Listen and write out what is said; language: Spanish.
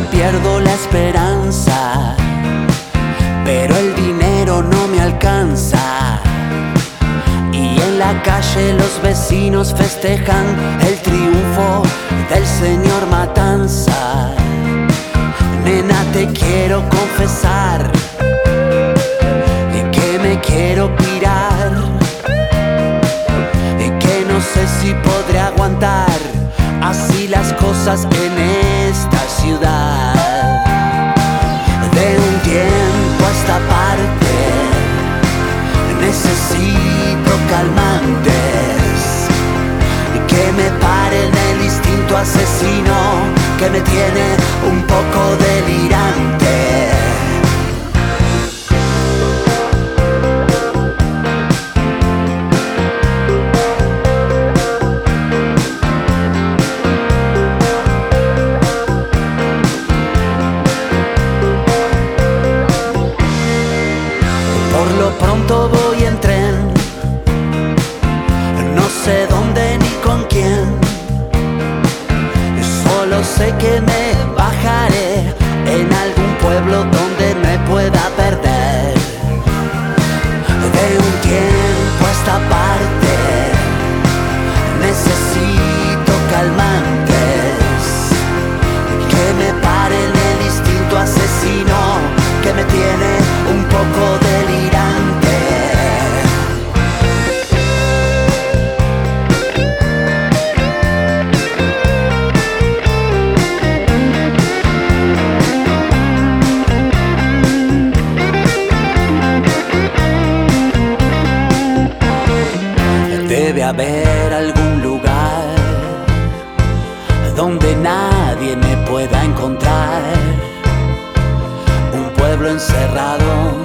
pierdo la esperanza, pero el dinero no me alcanza. Y en la calle los vecinos festejan el triunfo del señor Matanza. Nena, te quiero confesar que me quiero pirar y que no sé si podré aguantar así las cosas en esta De un tiempo a esta parte necesito calmantes que me paren el instinto asesino que me tiene un poco delirante. Solo sé que me bajaré en algún pueblo donde me pueda perder. De un tiempo a esta haber algún lugar donde nadie me pueda encontrar. Un pueblo encerrado,